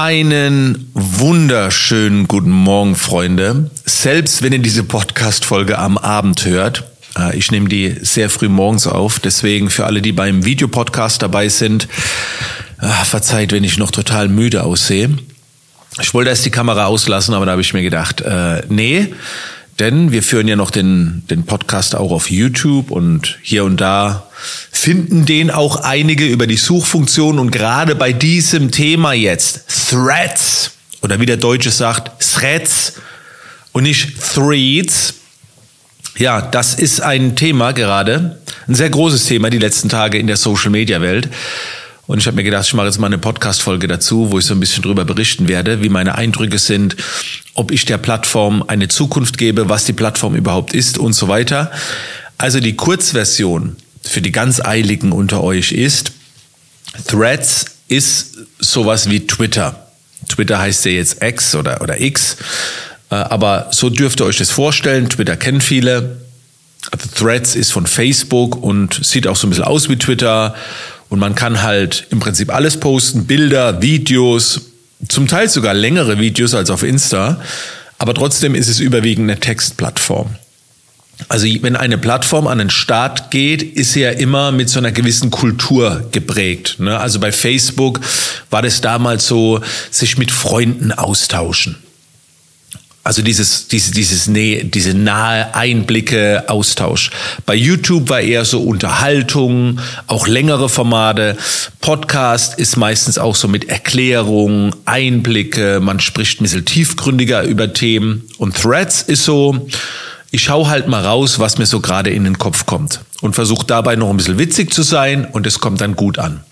Einen wunderschönen guten Morgen, Freunde. Selbst wenn ihr diese Podcast-Folge am Abend hört, äh, ich nehme die sehr früh morgens auf, deswegen für alle, die beim Videopodcast dabei sind, äh, verzeiht, wenn ich noch total müde aussehe. Ich wollte erst die Kamera auslassen, aber da habe ich mir gedacht, äh, nee, denn wir führen ja noch den, den Podcast auch auf YouTube und hier und da finden den auch einige über die Suchfunktion und gerade bei diesem Thema jetzt, Threads, oder wie der Deutsche sagt, Threads und nicht Threads. Ja, das ist ein Thema gerade, ein sehr großes Thema die letzten Tage in der Social-Media-Welt. Und ich habe mir gedacht, ich mache jetzt mal eine Podcast-Folge dazu, wo ich so ein bisschen drüber berichten werde, wie meine Eindrücke sind, ob ich der Plattform eine Zukunft gebe, was die Plattform überhaupt ist und so weiter. Also die Kurzversion für die ganz Eiligen unter euch ist, Threads ist sowas wie Twitter. Twitter heißt ja jetzt X oder, oder X. Äh, aber so dürft ihr euch das vorstellen. Twitter kennen viele. Also Threads ist von Facebook und sieht auch so ein bisschen aus wie Twitter und man kann halt im Prinzip alles posten, Bilder, Videos, zum Teil sogar längere Videos als auf Insta. Aber trotzdem ist es überwiegend eine Textplattform. Also wenn eine Plattform an den Start geht, ist sie ja immer mit so einer gewissen Kultur geprägt. Ne? Also bei Facebook war das damals so, sich mit Freunden austauschen. Also dieses, dieses, dieses Nähe, diese nahe Einblicke, Austausch. Bei YouTube war eher so Unterhaltung, auch längere Formate. Podcast ist meistens auch so mit Erklärungen, Einblicke, man spricht ein bisschen tiefgründiger über Themen. Und Threads ist so, ich schaue halt mal raus, was mir so gerade in den Kopf kommt. Und versuche dabei noch ein bisschen witzig zu sein und es kommt dann gut an.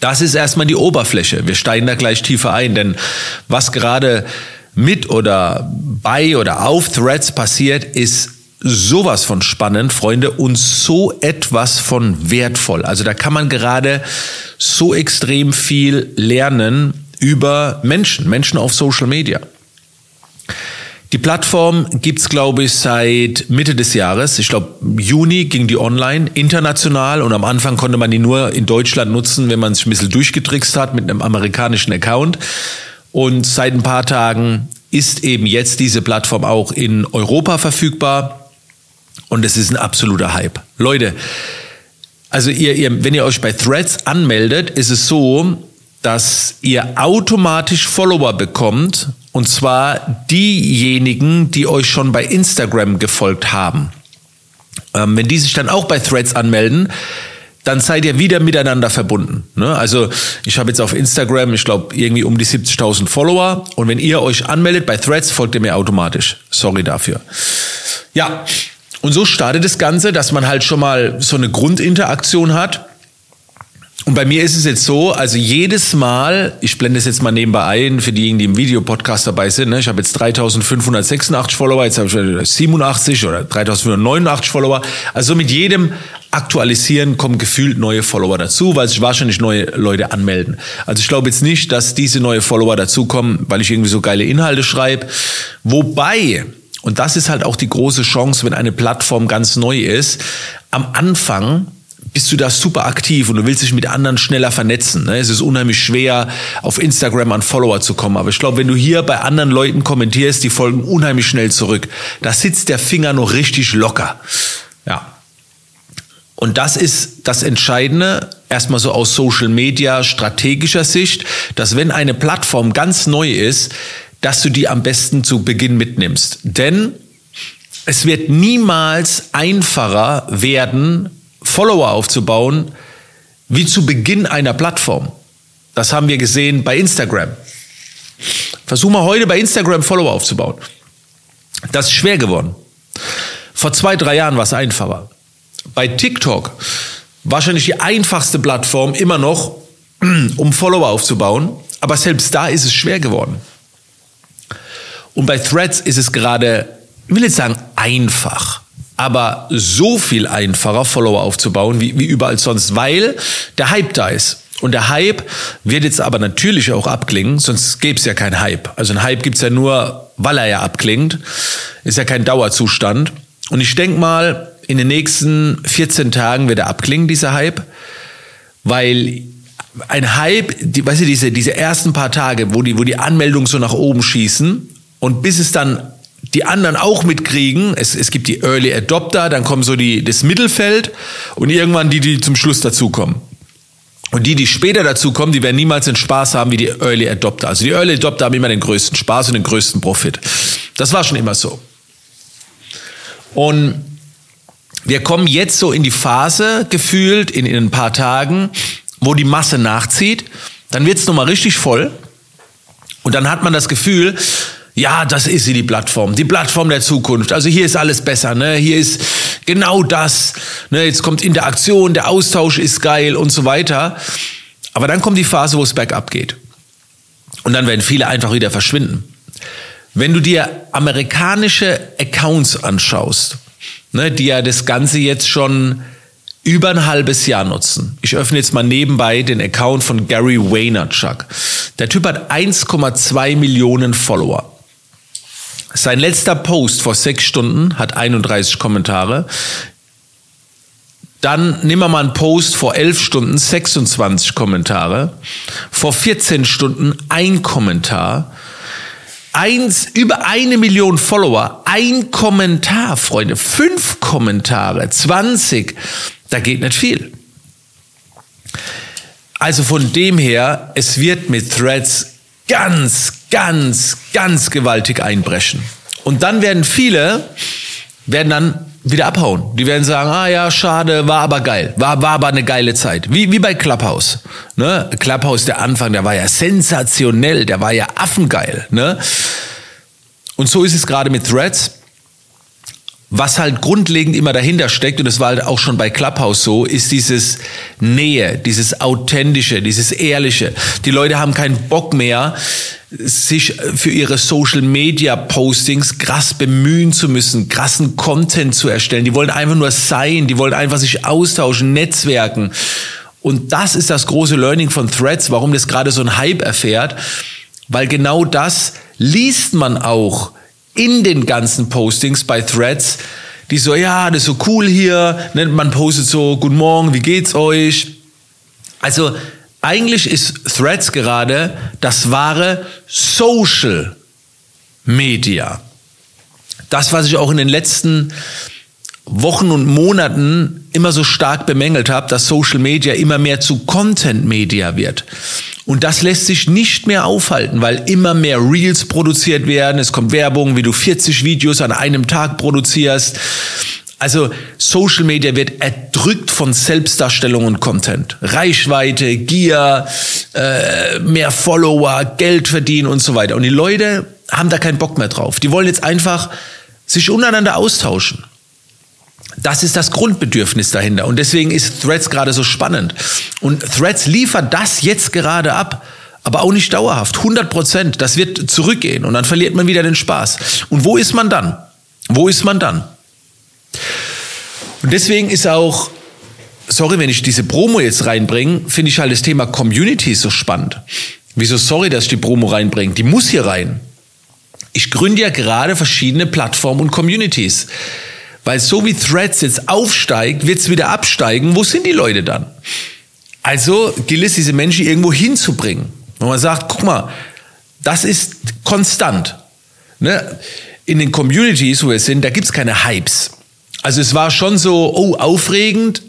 Das ist erstmal die Oberfläche. Wir steigen da gleich tiefer ein, denn was gerade mit oder bei oder auf Threads passiert, ist sowas von spannend, Freunde, und so etwas von wertvoll. Also da kann man gerade so extrem viel lernen über Menschen, Menschen auf Social Media. Die Plattform gibt's glaube ich, seit Mitte des Jahres. Ich glaube, Juni ging die online, international. Und am Anfang konnte man die nur in Deutschland nutzen, wenn man sich ein bisschen durchgetrickst hat mit einem amerikanischen Account. Und seit ein paar Tagen ist eben jetzt diese Plattform auch in Europa verfügbar. Und es ist ein absoluter Hype. Leute, also ihr, ihr, wenn ihr euch bei Threads anmeldet, ist es so, dass ihr automatisch Follower bekommt. Und zwar diejenigen, die euch schon bei Instagram gefolgt haben. Ähm, wenn die sich dann auch bei Threads anmelden, dann seid ihr wieder miteinander verbunden. Ne? Also ich habe jetzt auf Instagram, ich glaube, irgendwie um die 70.000 Follower. Und wenn ihr euch anmeldet bei Threads, folgt ihr mir automatisch. Sorry dafür. Ja, und so startet das Ganze, dass man halt schon mal so eine Grundinteraktion hat. Und bei mir ist es jetzt so, also jedes Mal, ich blende es jetzt mal nebenbei ein, für diejenigen, die im Videopodcast dabei sind, ne, ich habe jetzt 3586 Follower, jetzt habe ich 87 oder 3589 Follower. Also mit jedem Aktualisieren kommen gefühlt neue Follower dazu, weil sich wahrscheinlich neue Leute anmelden. Also ich glaube jetzt nicht, dass diese neue Follower dazukommen, weil ich irgendwie so geile Inhalte schreibe. Wobei, und das ist halt auch die große Chance, wenn eine Plattform ganz neu ist, am Anfang bist du da super aktiv und du willst dich mit anderen schneller vernetzen. Ne? Es ist unheimlich schwer, auf Instagram an Follower zu kommen. Aber ich glaube, wenn du hier bei anderen Leuten kommentierst, die folgen unheimlich schnell zurück. Da sitzt der Finger noch richtig locker. Ja. Und das ist das Entscheidende, erstmal so aus Social Media strategischer Sicht, dass wenn eine Plattform ganz neu ist, dass du die am besten zu Beginn mitnimmst. Denn es wird niemals einfacher werden, Follower aufzubauen, wie zu Beginn einer Plattform. Das haben wir gesehen bei Instagram. Versuch mal heute bei Instagram Follower aufzubauen. Das ist schwer geworden. Vor zwei, drei Jahren war es einfacher. Bei TikTok, wahrscheinlich die einfachste Plattform immer noch, um Follower aufzubauen. Aber selbst da ist es schwer geworden. Und bei Threads ist es gerade, ich will jetzt sagen, einfach aber so viel einfacher, Follower aufzubauen, wie, wie überall sonst, weil der Hype da ist. Und der Hype wird jetzt aber natürlich auch abklingen, sonst gäbe es ja keinen Hype. Also ein Hype gibt's ja nur, weil er ja abklingt. Ist ja kein Dauerzustand. Und ich denk mal, in den nächsten 14 Tagen wird er abklingen, dieser Hype, weil ein Hype, die, weißt du, diese, diese ersten paar Tage, wo die, wo die Anmeldungen so nach oben schießen und bis es dann die anderen auch mitkriegen. Es, es gibt die Early Adopter, dann kommen so die, das Mittelfeld und irgendwann die, die zum Schluss dazukommen. Und die, die später dazukommen, die werden niemals den Spaß haben wie die Early Adopter. Also die Early Adopter haben immer den größten Spaß und den größten Profit. Das war schon immer so. Und wir kommen jetzt so in die Phase, gefühlt in, in ein paar Tagen, wo die Masse nachzieht. Dann wird es nochmal richtig voll. Und dann hat man das Gefühl, ja, das ist sie, die Plattform, die Plattform der Zukunft. Also hier ist alles besser, ne? Hier ist genau das. Ne? Jetzt kommt Interaktion, der Austausch ist geil und so weiter. Aber dann kommt die Phase, wo es bergab geht. Und dann werden viele einfach wieder verschwinden. Wenn du dir amerikanische Accounts anschaust, ne, die ja das Ganze jetzt schon über ein halbes Jahr nutzen. Ich öffne jetzt mal nebenbei den Account von Gary Vaynerchuk. Der Typ hat 1,2 Millionen Follower. Sein letzter Post vor sechs Stunden hat 31 Kommentare. Dann nehmen wir mal einen Post vor elf Stunden, 26 Kommentare. Vor 14 Stunden ein Kommentar. Eins, über eine Million Follower, ein Kommentar, Freunde, fünf Kommentare, 20, da geht nicht viel. Also von dem her, es wird mit Threads ganz, ganz, ganz gewaltig einbrechen. Und dann werden viele, werden dann wieder abhauen. Die werden sagen, ah ja, schade, war aber geil. War, war aber eine geile Zeit. Wie, wie bei Clubhouse. Ne? Clubhouse, der Anfang, der war ja sensationell, der war ja affengeil. Ne? Und so ist es gerade mit Threads. Was halt grundlegend immer dahinter steckt, und das war halt auch schon bei Clubhouse so, ist dieses Nähe, dieses Authentische, dieses Ehrliche. Die Leute haben keinen Bock mehr, sich für ihre Social Media Postings krass bemühen zu müssen, krassen Content zu erstellen. Die wollen einfach nur sein, die wollen einfach sich austauschen, netzwerken. Und das ist das große Learning von Threads, warum das gerade so ein Hype erfährt, weil genau das liest man auch in den ganzen Postings bei Threads, die so, ja, das ist so cool hier, ne, man postet so, guten Morgen, wie geht's euch? Also eigentlich ist Threads gerade das wahre Social Media. Das, was ich auch in den letzten Wochen und Monaten immer so stark bemängelt habe, dass Social Media immer mehr zu Content Media wird. Und das lässt sich nicht mehr aufhalten, weil immer mehr Reels produziert werden. Es kommt Werbung, wie du 40 Videos an einem Tag produzierst. Also Social Media wird erdrückt von Selbstdarstellung und Content. Reichweite, Gier, äh, mehr Follower, Geld verdienen und so weiter. Und die Leute haben da keinen Bock mehr drauf. Die wollen jetzt einfach sich untereinander austauschen. Das ist das Grundbedürfnis dahinter. Und deswegen ist Threads gerade so spannend. Und Threads liefert das jetzt gerade ab. Aber auch nicht dauerhaft. 100 Prozent. Das wird zurückgehen. Und dann verliert man wieder den Spaß. Und wo ist man dann? Wo ist man dann? Und deswegen ist auch, sorry, wenn ich diese Promo jetzt reinbringe, finde ich halt das Thema Community so spannend. Wieso sorry, dass ich die Promo reinbringe? Die muss hier rein. Ich gründe ja gerade verschiedene Plattformen und Communities. Weil so wie Threads jetzt aufsteigt, wird es wieder absteigen. Wo sind die Leute dann? Also gilt es, diese Menschen irgendwo hinzubringen. Wenn man sagt, guck mal, das ist konstant. Ne? In den Communities, wo wir sind, da gibt es keine Hypes. Also es war schon so, oh, aufregend,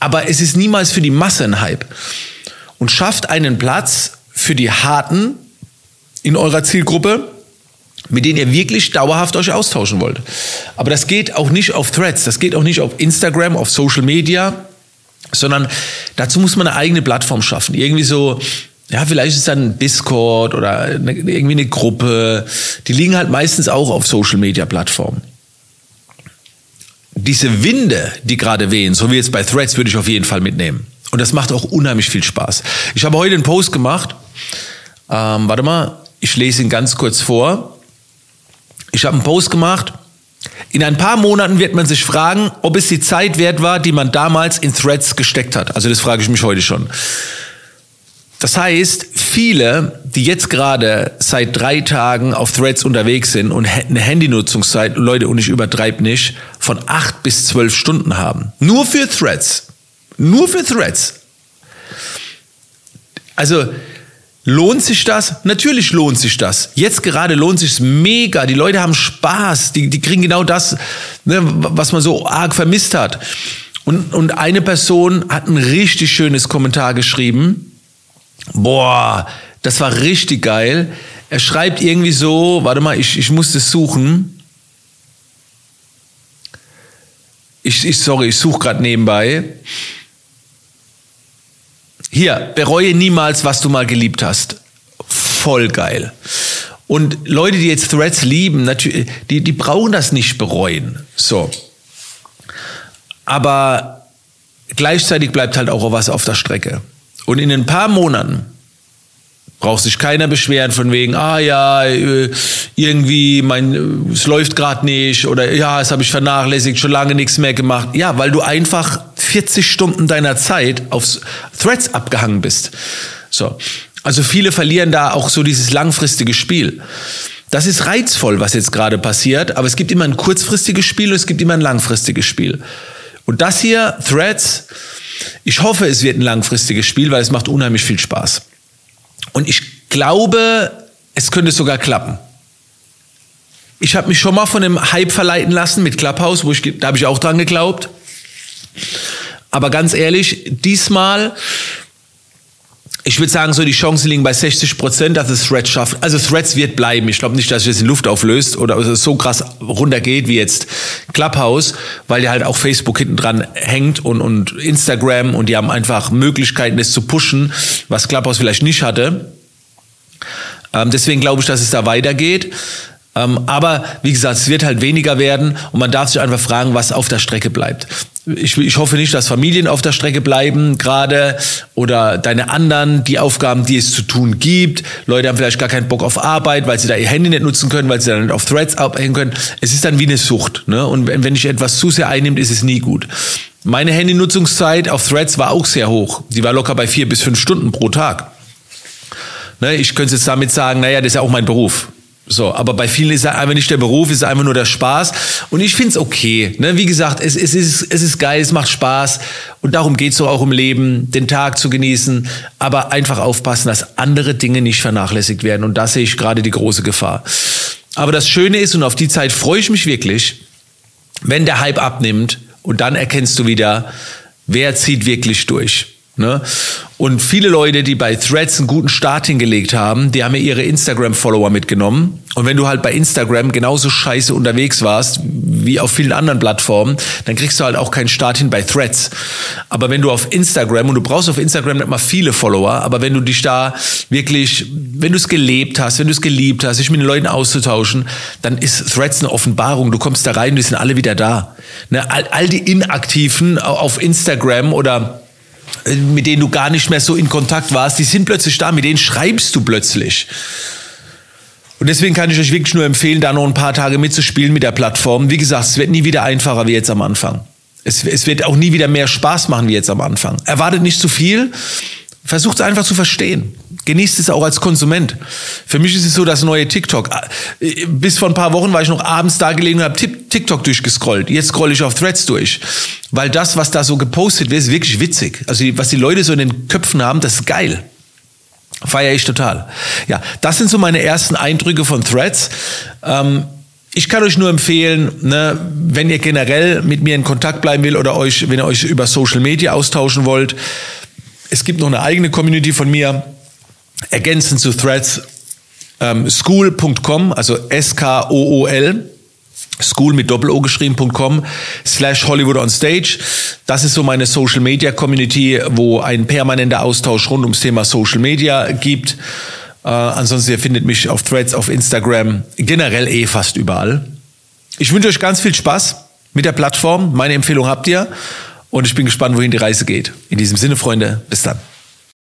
aber es ist niemals für die Masse ein Hype. Und schafft einen Platz für die Harten in eurer Zielgruppe, mit denen ihr wirklich dauerhaft euch austauschen wollt. Aber das geht auch nicht auf Threads, das geht auch nicht auf Instagram, auf Social Media, sondern dazu muss man eine eigene Plattform schaffen. Irgendwie so, ja, vielleicht ist dann Discord oder irgendwie eine Gruppe. Die liegen halt meistens auch auf Social Media Plattformen diese Winde, die gerade wehen, so wie jetzt bei Threads, würde ich auf jeden Fall mitnehmen. Und das macht auch unheimlich viel Spaß. Ich habe heute einen Post gemacht. Ähm, warte mal, ich lese ihn ganz kurz vor. Ich habe einen Post gemacht. In ein paar Monaten wird man sich fragen, ob es die Zeit wert war, die man damals in Threads gesteckt hat. Also das frage ich mich heute schon. Das heißt, viele, die jetzt gerade seit drei Tagen auf Threads unterwegs sind und eine Handynutzungszeit, Leute, und ich übertreibe nicht, von acht bis zwölf Stunden haben. Nur für Threads. Nur für Threads. Also lohnt sich das? Natürlich lohnt sich das. Jetzt gerade lohnt sich mega. Die Leute haben Spaß. Die, die kriegen genau das, ne, was man so arg vermisst hat. Und, und eine Person hat ein richtig schönes Kommentar geschrieben. Boah, das war richtig geil. Er schreibt irgendwie so, warte mal, ich, ich muss das suchen. Ich, ich sorry, ich suche gerade nebenbei. Hier, bereue niemals, was du mal geliebt hast. Voll geil. Und Leute, die jetzt Threads lieben, natürlich, die, die brauchen das nicht bereuen. So. Aber gleichzeitig bleibt halt auch was auf der Strecke. Und in ein paar Monaten braucht sich keiner beschweren von wegen, ah ja, äh, irgendwie mein, es läuft gerade nicht oder ja, es habe ich vernachlässigt, schon lange nichts mehr gemacht. Ja, weil du einfach 40 Stunden deiner Zeit auf Threads abgehangen bist. So. Also viele verlieren da auch so dieses langfristige Spiel. Das ist reizvoll, was jetzt gerade passiert, aber es gibt immer ein kurzfristiges Spiel und es gibt immer ein langfristiges Spiel. Und das hier, Threads, ich hoffe, es wird ein langfristiges Spiel, weil es macht unheimlich viel Spaß. Und ich glaube, es könnte sogar klappen. Ich habe mich schon mal von dem Hype verleiten lassen mit Clubhouse, wo ich, da habe ich auch dran geglaubt. Aber ganz ehrlich, diesmal ich würde sagen, so die Chancen liegen bei 60 Prozent, dass es Threads schafft. Also Threads wird bleiben. Ich glaube nicht, dass es in Luft auflöst oder so krass runtergeht wie jetzt Clubhouse, weil ja halt auch Facebook hinten dran hängt und, und Instagram und die haben einfach Möglichkeiten, es zu pushen, was Clubhouse vielleicht nicht hatte. Ähm, deswegen glaube ich, dass es da weitergeht. Ähm, aber wie gesagt, es wird halt weniger werden und man darf sich einfach fragen, was auf der Strecke bleibt. Ich, ich hoffe nicht, dass Familien auf der Strecke bleiben gerade oder deine anderen, die Aufgaben, die es zu tun gibt. Leute haben vielleicht gar keinen Bock auf Arbeit, weil sie da ihr Handy nicht nutzen können, weil sie dann nicht auf Threads abhängen können. Es ist dann wie eine Sucht. Ne? Und wenn, dich etwas zu sehr einnimmt, ist es nie gut. Meine Handynutzungszeit auf Threads war auch sehr hoch. Sie war locker bei vier bis fünf Stunden pro Tag. Ne, ich könnte jetzt damit sagen, naja, das ist ja auch mein Beruf. So, aber bei vielen ist es einfach nicht der Beruf, es ist einfach nur der Spaß. Und ich finde es okay. Ne? Wie gesagt, es, es, ist, es ist geil, es macht Spaß. Und darum geht es doch auch im Leben, den Tag zu genießen. Aber einfach aufpassen, dass andere Dinge nicht vernachlässigt werden. Und da sehe ich gerade die große Gefahr. Aber das Schöne ist, und auf die Zeit freue ich mich wirklich, wenn der Hype abnimmt und dann erkennst du wieder, wer zieht wirklich durch. Ne? Und viele Leute, die bei Threads einen guten Start hingelegt haben, die haben ja ihre Instagram-Follower mitgenommen. Und wenn du halt bei Instagram genauso scheiße unterwegs warst wie auf vielen anderen Plattformen, dann kriegst du halt auch keinen Start hin bei Threads. Aber wenn du auf Instagram, und du brauchst auf Instagram nicht mal viele Follower, aber wenn du dich da wirklich, wenn du es gelebt hast, wenn du es geliebt hast, sich mit den Leuten auszutauschen, dann ist Threads eine Offenbarung. Du kommst da rein, die sind alle wieder da. Ne? All, all die Inaktiven auf Instagram oder mit denen du gar nicht mehr so in Kontakt warst, die sind plötzlich da, mit denen schreibst du plötzlich. Und deswegen kann ich euch wirklich nur empfehlen, da noch ein paar Tage mitzuspielen mit der Plattform. Wie gesagt, es wird nie wieder einfacher wie jetzt am Anfang. Es, es wird auch nie wieder mehr Spaß machen wie jetzt am Anfang. Erwartet nicht zu viel, versucht es einfach zu verstehen genießt es auch als Konsument. Für mich ist es so das neue TikTok. Bis vor ein paar Wochen war ich noch abends da gelegen und habe TikTok durchgescrollt. Jetzt scrolle ich auf Threads durch. Weil das, was da so gepostet wird, ist wirklich witzig. Also was die Leute so in den Köpfen haben, das ist geil. Feiere ich total. Ja, das sind so meine ersten Eindrücke von Threads. Ähm, ich kann euch nur empfehlen, ne, wenn ihr generell mit mir in Kontakt bleiben will oder euch, wenn ihr euch über Social Media austauschen wollt, es gibt noch eine eigene Community von mir, ergänzend zu Threads ähm, school.com, also S-K-O-O-L, school mit Doppel-O geschrieben.com, slash Hollywood on Stage. Das ist so meine Social Media Community, wo ein permanenter Austausch rund ums Thema Social Media gibt. Äh, ansonsten, ihr findet mich auf Threads, auf Instagram, generell eh fast überall. Ich wünsche euch ganz viel Spaß mit der Plattform. Meine Empfehlung habt ihr. Und ich bin gespannt, wohin die Reise geht. In diesem Sinne, Freunde, bis dann.